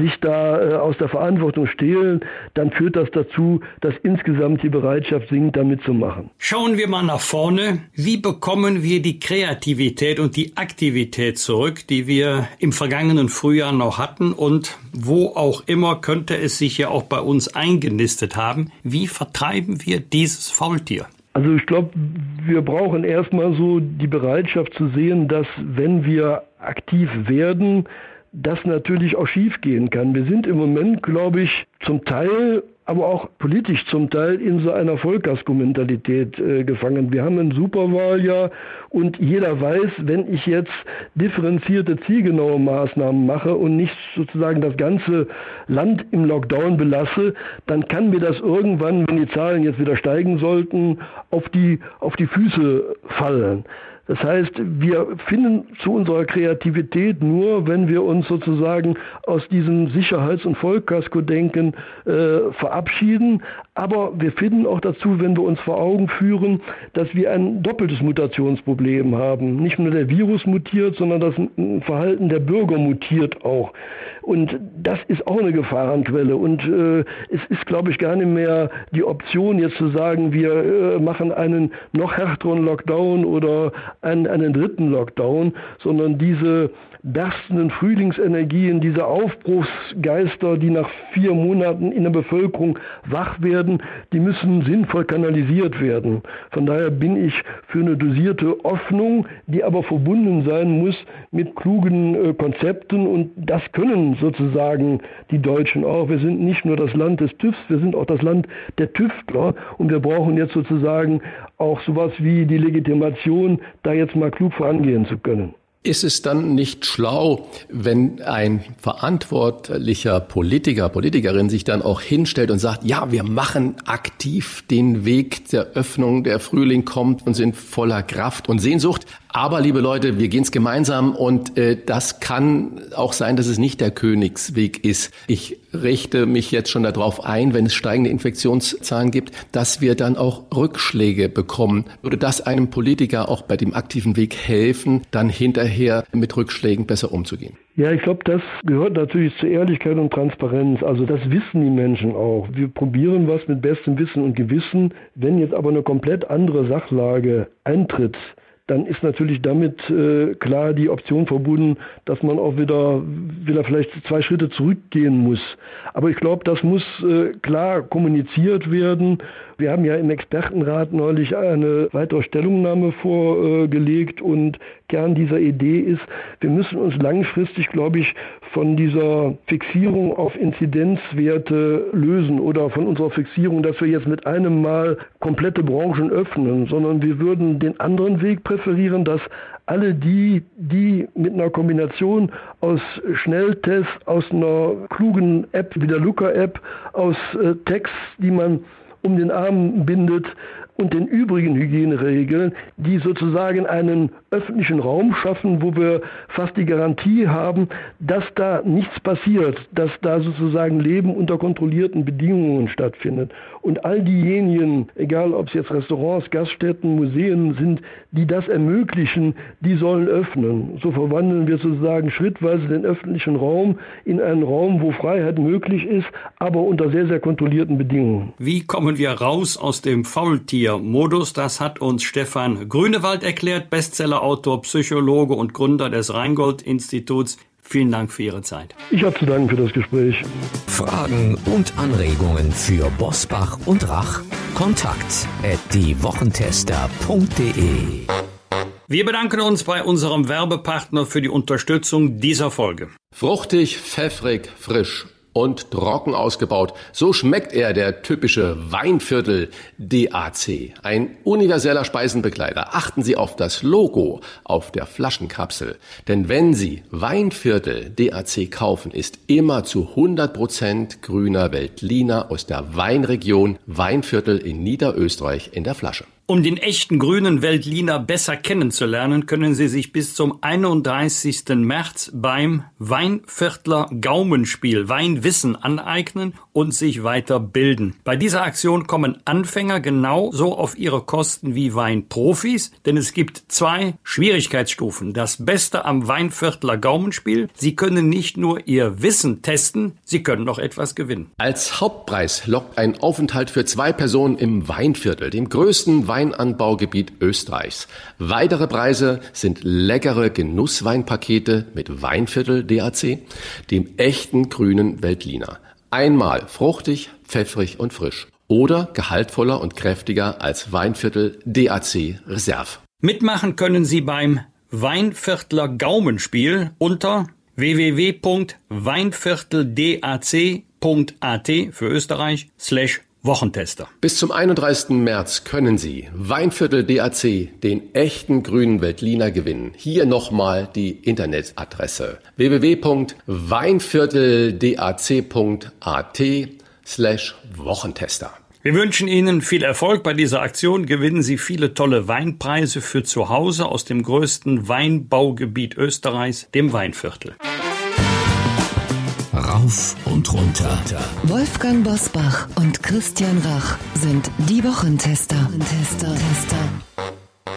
sich da äh, aus der Verantwortung stehlen, dann führt das dazu, dass insgesamt die Bereitschaft sinkt, da mitzumachen. Schauen wir mal nach vorne. Wie bekommen wir die Kreativität und die Aktivität zurück, die wir im vergangenen Frühjahr noch hatten und wo auch immer könnte es sich ja auch bei uns eingenistet haben? Wie vertreiben wir dieses Faultier? Also ich glaube, wir brauchen erstmal so die Bereitschaft zu sehen, dass wenn wir aktiv werden, das natürlich auch schiefgehen kann. Wir sind im Moment, glaube ich, zum Teil aber auch politisch zum Teil in so einer Vollkasko-Mentalität äh, gefangen. Wir haben ein Superwahljahr und jeder weiß, wenn ich jetzt differenzierte, zielgenaue Maßnahmen mache und nicht sozusagen das ganze Land im Lockdown belasse, dann kann mir das irgendwann, wenn die Zahlen jetzt wieder steigen sollten, auf die, auf die Füße fallen. Das heißt, wir finden zu unserer Kreativität nur, wenn wir uns sozusagen aus diesem Sicherheits- und Vollkasko-Denken äh, verabschieden. Aber wir finden auch dazu, wenn wir uns vor Augen führen, dass wir ein doppeltes Mutationsproblem haben. Nicht nur der Virus mutiert, sondern das Verhalten der Bürger mutiert auch. Und das ist auch eine Gefahrenquelle. Und äh, es ist, glaube ich, gar nicht mehr die Option, jetzt zu sagen, wir äh, machen einen noch härteren Lockdown oder einen, einen dritten Lockdown, sondern diese berstenden Frühlingsenergien, diese Aufbruchsgeister, die nach vier Monaten in der Bevölkerung wach werden, die müssen sinnvoll kanalisiert werden. Von daher bin ich für eine dosierte Hoffnung, die aber verbunden sein muss mit klugen äh, Konzepten und das können sozusagen die Deutschen auch. Wir sind nicht nur das Land des TÜVs, wir sind auch das Land der Tüftler und wir brauchen jetzt sozusagen auch sowas wie die Legitimation, da jetzt mal klug vorangehen zu können. Ist es dann nicht schlau, wenn ein verantwortlicher Politiker, Politikerin sich dann auch hinstellt und sagt, ja, wir machen aktiv den Weg der Öffnung, der Frühling kommt und sind voller Kraft und Sehnsucht, aber liebe Leute, wir gehen es gemeinsam und äh, das kann auch sein, dass es nicht der Königsweg ist. Ich richte mich jetzt schon darauf ein, wenn es steigende Infektionszahlen gibt, dass wir dann auch Rückschläge bekommen. Würde das einem Politiker auch bei dem aktiven Weg helfen, dann hinterher mit Rückschlägen besser umzugehen? Ja, ich glaube, das gehört natürlich zur Ehrlichkeit und Transparenz. Also das wissen die Menschen auch. Wir probieren was mit bestem Wissen und Gewissen. Wenn jetzt aber eine komplett andere Sachlage eintritt, dann ist natürlich damit äh, klar die Option verbunden, dass man auch wieder, wieder vielleicht zwei Schritte zurückgehen muss. Aber ich glaube, das muss äh, klar kommuniziert werden. Wir haben ja im Expertenrat neulich eine weitere Stellungnahme vorgelegt und Kern dieser Idee ist, wir müssen uns langfristig, glaube ich, von dieser Fixierung auf Inzidenzwerte lösen oder von unserer Fixierung, dass wir jetzt mit einem Mal komplette Branchen öffnen, sondern wir würden den anderen Weg präferieren, dass alle die, die mit einer Kombination aus Schnelltests, aus einer klugen App wie der Luca-App, aus äh, Text, die man um den Arm bindet und den übrigen Hygieneregeln, die sozusagen einen öffentlichen Raum schaffen, wo wir fast die Garantie haben, dass da nichts passiert, dass da sozusagen Leben unter kontrollierten Bedingungen stattfindet. Und all diejenigen, egal ob es jetzt Restaurants, Gaststätten, Museen sind, die das ermöglichen, die sollen öffnen. So verwandeln wir sozusagen schrittweise den öffentlichen Raum in einen Raum, wo Freiheit möglich ist, aber unter sehr, sehr kontrollierten Bedingungen. Wie kommen wir raus aus dem Faultier? Raffier-Modus. Das hat uns Stefan Grünewald erklärt, Bestsellerautor, Psychologe und Gründer des Rheingold-Instituts. Vielen Dank für Ihre Zeit. Ich habe zu danken für das Gespräch. Fragen und Anregungen für Bosbach und Rach? Kontakt at diewochentester.de wir bedanken uns bei unserem Werbepartner für die Unterstützung dieser Folge. Fruchtig, pfeffrig, frisch und trocken ausgebaut. So schmeckt er, der typische Weinviertel DAC. Ein universeller Speisenbegleiter. Achten Sie auf das Logo auf der Flaschenkapsel. Denn wenn Sie Weinviertel DAC kaufen, ist immer zu 100 Prozent grüner Veltliner aus der Weinregion Weinviertel in Niederösterreich in der Flasche. Um den echten grünen Weltliner besser kennenzulernen, können Sie sich bis zum 31. März beim Weinviertler Gaumenspiel Weinwissen aneignen und sich weiter bilden. Bei dieser Aktion kommen Anfänger genauso auf ihre Kosten wie Weinprofis, denn es gibt zwei Schwierigkeitsstufen. Das Beste am Weinviertler Gaumenspiel, Sie können nicht nur Ihr Wissen testen, Sie können noch etwas gewinnen. Als Hauptpreis lockt ein Aufenthalt für zwei Personen im Weinviertel, dem größten Wein Weinanbaugebiet Österreichs. Weitere Preise sind leckere Genussweinpakete mit Weinviertel DAC, dem echten grünen Veltliner. Einmal fruchtig, pfeffrig und frisch oder gehaltvoller und kräftiger als Weinviertel DAC Reserve. Mitmachen können Sie beim Weinviertler Gaumenspiel unter www.weinvierteldac.at für Österreich slash Wochentester. Bis zum 31. März können Sie Weinviertel DAC, den echten grünen Veltliner gewinnen. Hier nochmal die Internetadresse www.weinvierteldac.at slash Wochentester. Wir wünschen Ihnen viel Erfolg bei dieser Aktion. Gewinnen Sie viele tolle Weinpreise für zu Hause aus dem größten Weinbaugebiet Österreichs, dem Weinviertel rauf und runter. Wolfgang Bosbach und Christian Rach sind die Wochentester. Tester.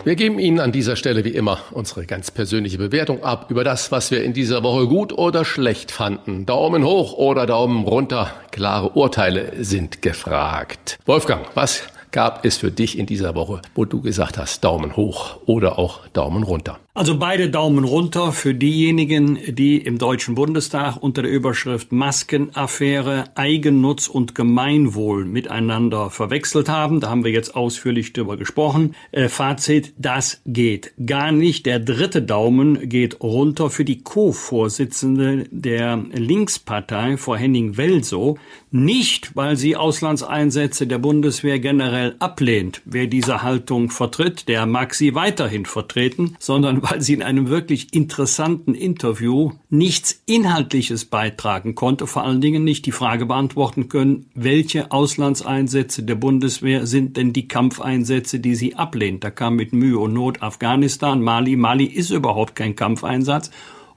Wir geben Ihnen an dieser Stelle wie immer unsere ganz persönliche Bewertung ab über das, was wir in dieser Woche gut oder schlecht fanden. Daumen hoch oder Daumen runter. Klare Urteile sind gefragt. Wolfgang, was gab es für dich in dieser Woche, wo du gesagt hast, Daumen hoch oder auch Daumen runter? Also beide Daumen runter für diejenigen, die im Deutschen Bundestag unter der Überschrift Maskenaffäre Eigennutz und Gemeinwohl miteinander verwechselt haben. Da haben wir jetzt ausführlich drüber gesprochen. Äh, Fazit, das geht gar nicht. Der dritte Daumen geht runter für die Co-Vorsitzende der Linkspartei, Frau Henning Welso. Nicht, weil sie Auslandseinsätze der Bundeswehr generell ablehnt. Wer diese Haltung vertritt, der mag sie weiterhin vertreten, sondern weil sie in einem wirklich interessanten Interview nichts Inhaltliches beitragen konnte, vor allen Dingen nicht die Frage beantworten können, welche Auslandseinsätze der Bundeswehr sind denn die Kampfeinsätze, die sie ablehnt. Da kam mit Mühe und Not Afghanistan, Mali. Mali ist überhaupt kein Kampfeinsatz.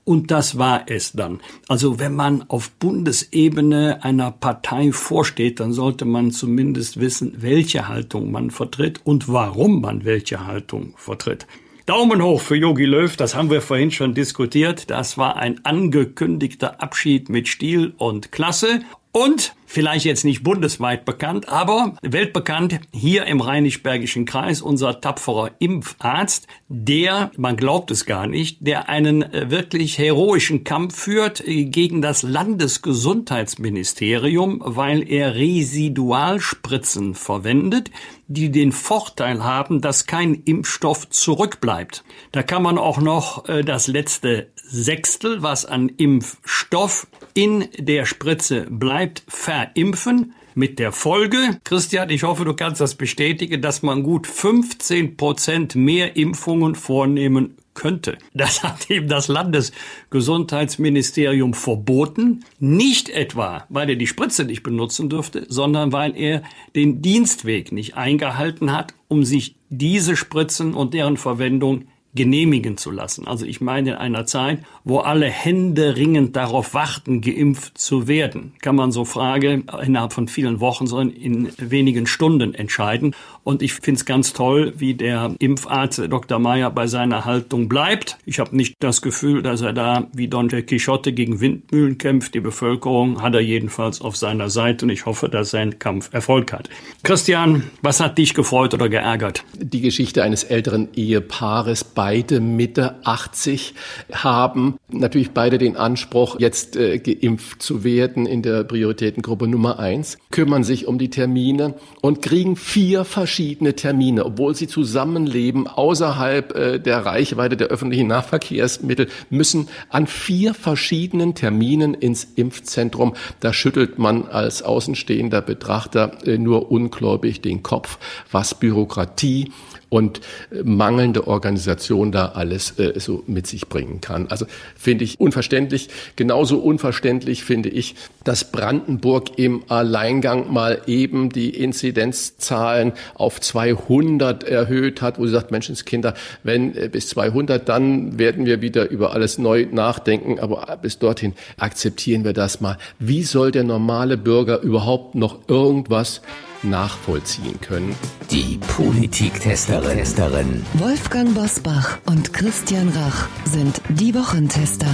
Und das war es dann. Also wenn man auf Bundesebene einer Partei vorsteht, dann sollte man zumindest wissen, welche Haltung man vertritt und warum man welche Haltung vertritt. Daumen hoch für Yogi Löw, das haben wir vorhin schon diskutiert. Das war ein angekündigter Abschied mit Stil und Klasse. Und vielleicht jetzt nicht bundesweit bekannt, aber weltbekannt hier im Rheinisch-Bergischen Kreis, unser tapferer Impfarzt, der, man glaubt es gar nicht, der einen äh, wirklich heroischen Kampf führt äh, gegen das Landesgesundheitsministerium, weil er Residualspritzen verwendet, die den Vorteil haben, dass kein Impfstoff zurückbleibt. Da kann man auch noch äh, das letzte Sechstel, was an Impfstoff in der Spritze bleibt, ver impfen. Mit der Folge, Christian, ich hoffe, du kannst das bestätigen, dass man gut 15 Prozent mehr Impfungen vornehmen könnte. Das hat eben das Landesgesundheitsministerium verboten. Nicht etwa, weil er die Spritze nicht benutzen dürfte, sondern weil er den Dienstweg nicht eingehalten hat, um sich diese Spritzen und deren Verwendung genehmigen zu lassen. Also ich meine in einer Zeit, wo alle Hände ringend darauf warten, geimpft zu werden, kann man so Frage innerhalb von vielen Wochen, sondern in wenigen Stunden entscheiden. Und ich finde es ganz toll, wie der Impfarzt Dr. Meyer bei seiner Haltung bleibt. Ich habe nicht das Gefühl, dass er da wie Don Quixote gegen Windmühlen kämpft. Die Bevölkerung hat er jedenfalls auf seiner Seite und ich hoffe, dass sein Kampf Erfolg hat. Christian, was hat dich gefreut oder geärgert? Die Geschichte eines älteren Ehepaares, beide Mitte 80 haben natürlich beide den Anspruch, jetzt äh, geimpft zu werden in der Prioritätengruppe Nummer eins, kümmern sich um die Termine und kriegen vier verschiedene Termine, obwohl sie zusammenleben außerhalb äh, der Reichweite der öffentlichen Nahverkehrsmittel, müssen an vier verschiedenen Terminen ins Impfzentrum. Da schüttelt man als außenstehender Betrachter äh, nur ungläubig den Kopf, was Bürokratie und äh, mangelnde Organisation da alles äh, so mit sich bringen kann. Also finde ich unverständlich. Genauso unverständlich finde ich, dass Brandenburg im Alleingang mal eben die Inzidenzzahlen auf 200 erhöht hat, wo sie sagt, Menschenskinder, wenn äh, bis 200, dann werden wir wieder über alles neu nachdenken, aber bis dorthin akzeptieren wir das mal. Wie soll der normale Bürger überhaupt noch irgendwas nachvollziehen können. Die Politiktesterin. Wolfgang Bosbach und Christian Rach sind die Wochentester.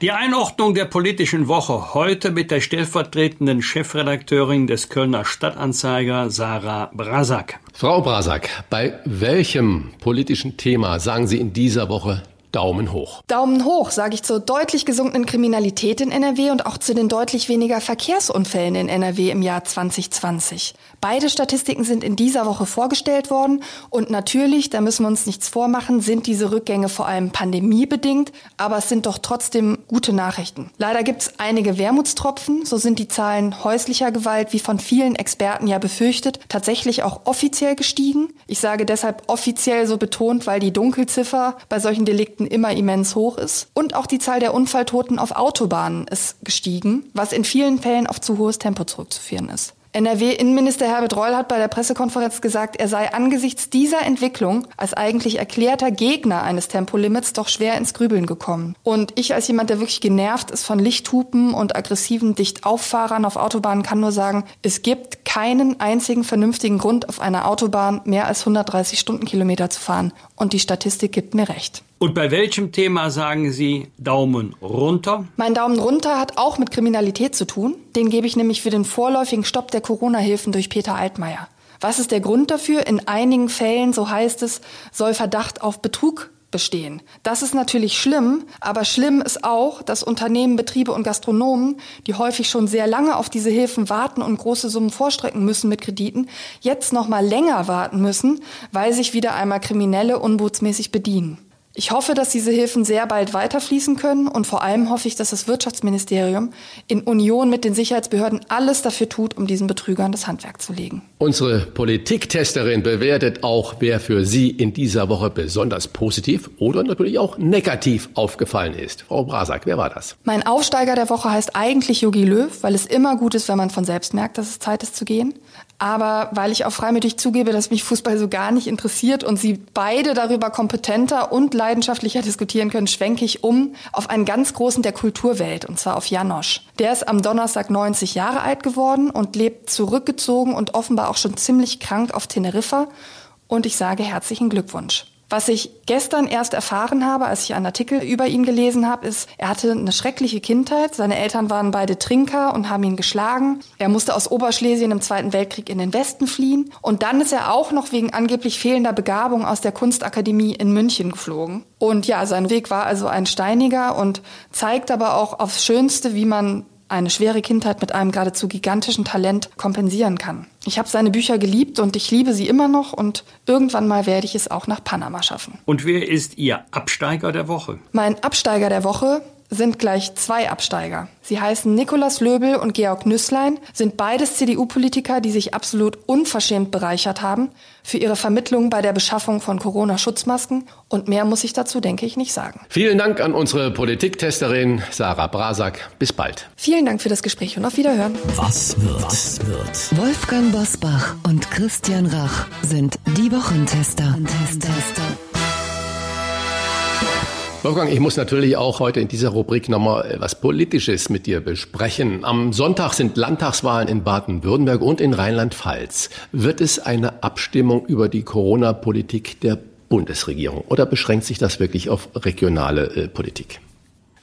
Die Einordnung der politischen Woche heute mit der stellvertretenden Chefredakteurin des Kölner Stadtanzeiger Sarah Brasak. Frau Brasak, bei welchem politischen Thema sagen Sie in dieser Woche Daumen hoch. Daumen hoch, sage ich zur deutlich gesunkenen Kriminalität in NRW und auch zu den deutlich weniger Verkehrsunfällen in NRW im Jahr 2020. Beide Statistiken sind in dieser Woche vorgestellt worden und natürlich, da müssen wir uns nichts vormachen, sind diese Rückgänge vor allem pandemiebedingt, aber es sind doch trotzdem gute Nachrichten. Leider gibt es einige Wermutstropfen, so sind die Zahlen häuslicher Gewalt, wie von vielen Experten ja befürchtet, tatsächlich auch offiziell gestiegen. Ich sage deshalb offiziell so betont, weil die Dunkelziffer bei solchen Delikten immer immens hoch ist. Und auch die Zahl der Unfalltoten auf Autobahnen ist gestiegen, was in vielen Fällen auf zu hohes Tempo zurückzuführen ist. NRW-Innenminister Herbert Reul hat bei der Pressekonferenz gesagt, er sei angesichts dieser Entwicklung als eigentlich erklärter Gegner eines Tempolimits doch schwer ins Grübeln gekommen. Und ich als jemand, der wirklich genervt ist von Lichthupen und aggressiven Dichtauffahrern auf Autobahnen, kann nur sagen, es gibt keinen einzigen vernünftigen Grund, auf einer Autobahn mehr als 130 Stundenkilometer zu fahren. Und die Statistik gibt mir recht. Und bei welchem Thema sagen Sie Daumen runter? Mein Daumen runter hat auch mit Kriminalität zu tun. Den gebe ich nämlich für den vorläufigen Stopp der Corona-Hilfen durch Peter Altmaier. Was ist der Grund dafür? In einigen Fällen, so heißt es, soll Verdacht auf Betrug bestehen. Das ist natürlich schlimm, aber schlimm ist auch, dass Unternehmen, Betriebe und Gastronomen, die häufig schon sehr lange auf diese Hilfen warten und große Summen vorstrecken müssen mit Krediten, jetzt noch mal länger warten müssen, weil sich wieder einmal Kriminelle unbotsmäßig bedienen. Ich hoffe, dass diese Hilfen sehr bald weiterfließen können und vor allem hoffe ich, dass das Wirtschaftsministerium in Union mit den Sicherheitsbehörden alles dafür tut, um diesen Betrügern das Handwerk zu legen. Unsere Politiktesterin bewertet auch, wer für Sie in dieser Woche besonders positiv oder natürlich auch negativ aufgefallen ist. Frau Brasak, wer war das? Mein Aufsteiger der Woche heißt eigentlich Yogi Löw, weil es immer gut ist, wenn man von selbst merkt, dass es Zeit ist zu gehen. Aber weil ich auch freimütig zugebe, dass mich Fußball so gar nicht interessiert und Sie beide darüber kompetenter und leidenschaftlicher diskutieren können, schwenke ich um auf einen ganz großen der Kulturwelt, und zwar auf Janosch. Der ist am Donnerstag 90 Jahre alt geworden und lebt zurückgezogen und offenbar auch schon ziemlich krank auf Teneriffa. Und ich sage herzlichen Glückwunsch. Was ich gestern erst erfahren habe, als ich einen Artikel über ihn gelesen habe, ist, er hatte eine schreckliche Kindheit. Seine Eltern waren beide Trinker und haben ihn geschlagen. Er musste aus Oberschlesien im Zweiten Weltkrieg in den Westen fliehen. Und dann ist er auch noch wegen angeblich fehlender Begabung aus der Kunstakademie in München geflogen. Und ja, sein Weg war also ein steiniger und zeigt aber auch aufs Schönste, wie man eine schwere Kindheit mit einem geradezu gigantischen Talent kompensieren kann. Ich habe seine Bücher geliebt und ich liebe sie immer noch und irgendwann mal werde ich es auch nach Panama schaffen. Und wer ist Ihr Absteiger der Woche? Mein Absteiger der Woche sind gleich zwei Absteiger. Sie heißen Nikolaus Löbel und Georg Nüßlein, sind beides CDU-Politiker, die sich absolut unverschämt bereichert haben für ihre Vermittlung bei der Beschaffung von Corona-Schutzmasken. Und mehr muss ich dazu, denke ich, nicht sagen. Vielen Dank an unsere Politiktesterin Sarah Brasak. Bis bald. Vielen Dank für das Gespräch und auf Wiederhören. Was wird? Was wird? Wolfgang Bosbach und Christian Rach sind die Wochentester. Wolfgang, ich muss natürlich auch heute in dieser Rubrik nochmal was Politisches mit dir besprechen. Am Sonntag sind Landtagswahlen in Baden-Württemberg und in Rheinland-Pfalz. Wird es eine Abstimmung über die Corona-Politik der Bundesregierung oder beschränkt sich das wirklich auf regionale äh, Politik?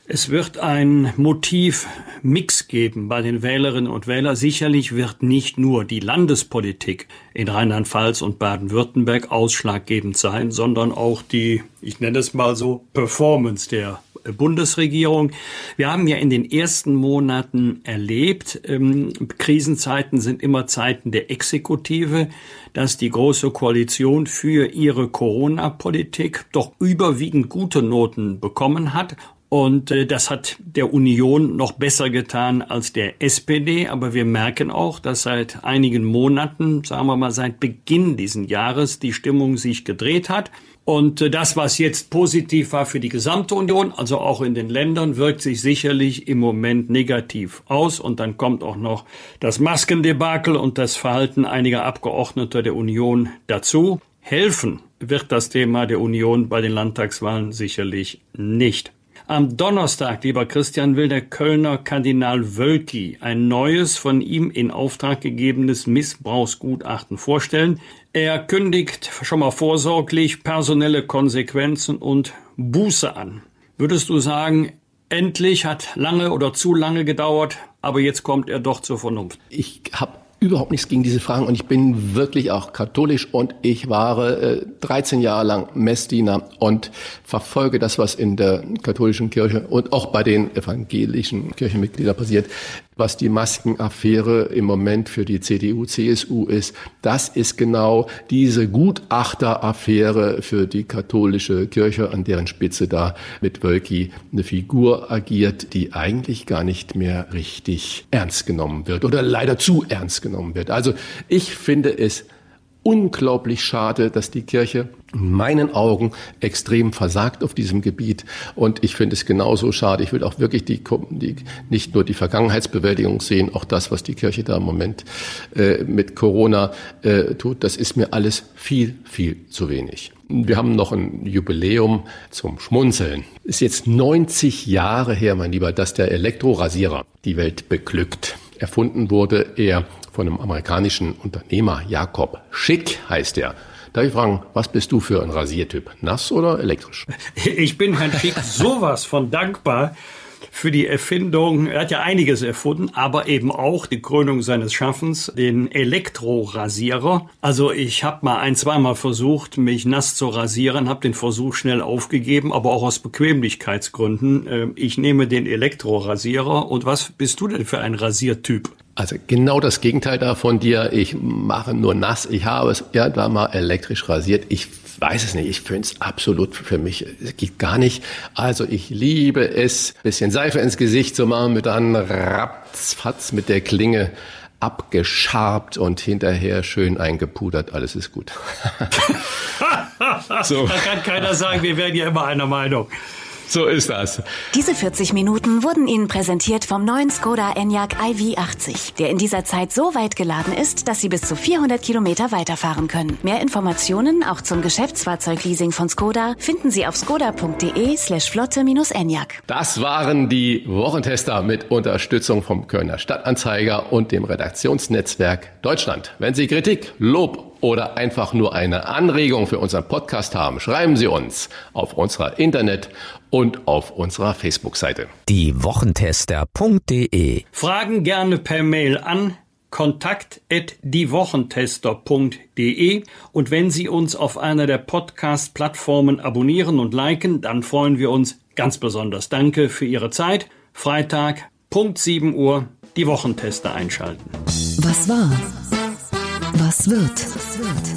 Es wird ein Motivmix geben bei den Wählerinnen und Wählern. Sicherlich wird nicht nur die Landespolitik in Rheinland-Pfalz und Baden-Württemberg ausschlaggebend sein, sondern auch die, ich nenne es mal so, Performance der Bundesregierung. Wir haben ja in den ersten Monaten erlebt, ähm, Krisenzeiten sind immer Zeiten der Exekutive, dass die Große Koalition für ihre Corona-Politik doch überwiegend gute Noten bekommen hat und äh, das hat der Union noch besser getan als der SPD. Aber wir merken auch, dass seit einigen Monaten, sagen wir mal seit Beginn diesen Jahres, die Stimmung sich gedreht hat. Und äh, das, was jetzt positiv war für die gesamte Union, also auch in den Ländern, wirkt sich sicherlich im Moment negativ aus. Und dann kommt auch noch das Maskendebakel und das Verhalten einiger Abgeordneter der Union dazu. Helfen wird das Thema der Union bei den Landtagswahlen sicherlich nicht. Am Donnerstag, lieber Christian, will der Kölner Kardinal Wölki ein neues, von ihm in Auftrag gegebenes Missbrauchsgutachten vorstellen. Er kündigt schon mal vorsorglich personelle Konsequenzen und Buße an. Würdest du sagen, endlich hat lange oder zu lange gedauert, aber jetzt kommt er doch zur Vernunft? Ich habe überhaupt nichts gegen diese Fragen. Und ich bin wirklich auch katholisch und ich war äh, 13 Jahre lang Messdiener und verfolge das, was in der katholischen Kirche und auch bei den evangelischen Kirchenmitgliedern passiert was die Maskenaffäre im Moment für die CDU, CSU ist. Das ist genau diese Gutachteraffäre für die katholische Kirche, an deren Spitze da mit Wölki eine Figur agiert, die eigentlich gar nicht mehr richtig ernst genommen wird oder leider zu ernst genommen wird. Also ich finde es unglaublich schade, dass die Kirche in meinen Augen extrem versagt auf diesem Gebiet. Und ich finde es genauso schade. Ich will auch wirklich die, die, nicht nur die Vergangenheitsbewältigung sehen, auch das, was die Kirche da im Moment äh, mit Corona äh, tut. Das ist mir alles viel, viel zu wenig. Wir haben noch ein Jubiläum zum Schmunzeln. Ist jetzt 90 Jahre her, mein Lieber, dass der Elektrorasierer die Welt beglückt. Erfunden wurde er von einem amerikanischen Unternehmer, Jakob Schick heißt er. Darf ich fragen, was bist du für ein Rasiertyp? Nass oder elektrisch? Ich bin Herrn Schick sowas von dankbar für die Erfindung, er hat ja einiges erfunden, aber eben auch die Krönung seines Schaffens, den Elektrorasierer. Also ich habe mal ein, zweimal versucht, mich nass zu rasieren, habe den Versuch schnell aufgegeben, aber auch aus Bequemlichkeitsgründen. Ähm, ich nehme den Elektrorasierer. Und was bist du denn für ein Rasiertyp? Also genau das Gegenteil davon dir. Ich mache nur nass. Ich habe es irgendwann mal elektrisch rasiert. Ich weiß es nicht. Ich finde es absolut für mich, es geht gar nicht. Also ich liebe es, bisschen Seife ins Gesicht zu machen, mit dann ratzfatz mit der Klinge abgeschabt und hinterher schön eingepudert. Alles ist gut. so. Da kann keiner sagen, wir werden ja immer einer Meinung. So ist das. Diese 40 Minuten wurden Ihnen präsentiert vom neuen Skoda Enyaq iV80, der in dieser Zeit so weit geladen ist, dass Sie bis zu 400 Kilometer weiterfahren können. Mehr Informationen auch zum Geschäftsfahrzeugleasing von Skoda finden Sie auf skoda.de slash flotte-enyaq. Das waren die Wochentester mit Unterstützung vom Kölner Stadtanzeiger und dem Redaktionsnetzwerk Deutschland. Wenn Sie Kritik, Lob oder einfach nur eine Anregung für unseren Podcast haben, schreiben Sie uns auf unserer Internet- und auf unserer Facebook-Seite. Die Wochentester.de Fragen gerne per Mail an kontakt@diewochentester.de und wenn Sie uns auf einer der Podcast Plattformen abonnieren und liken, dann freuen wir uns ganz besonders. Danke für Ihre Zeit. Freitag Punkt 7 Uhr die Wochentester einschalten. Was war? Was wird?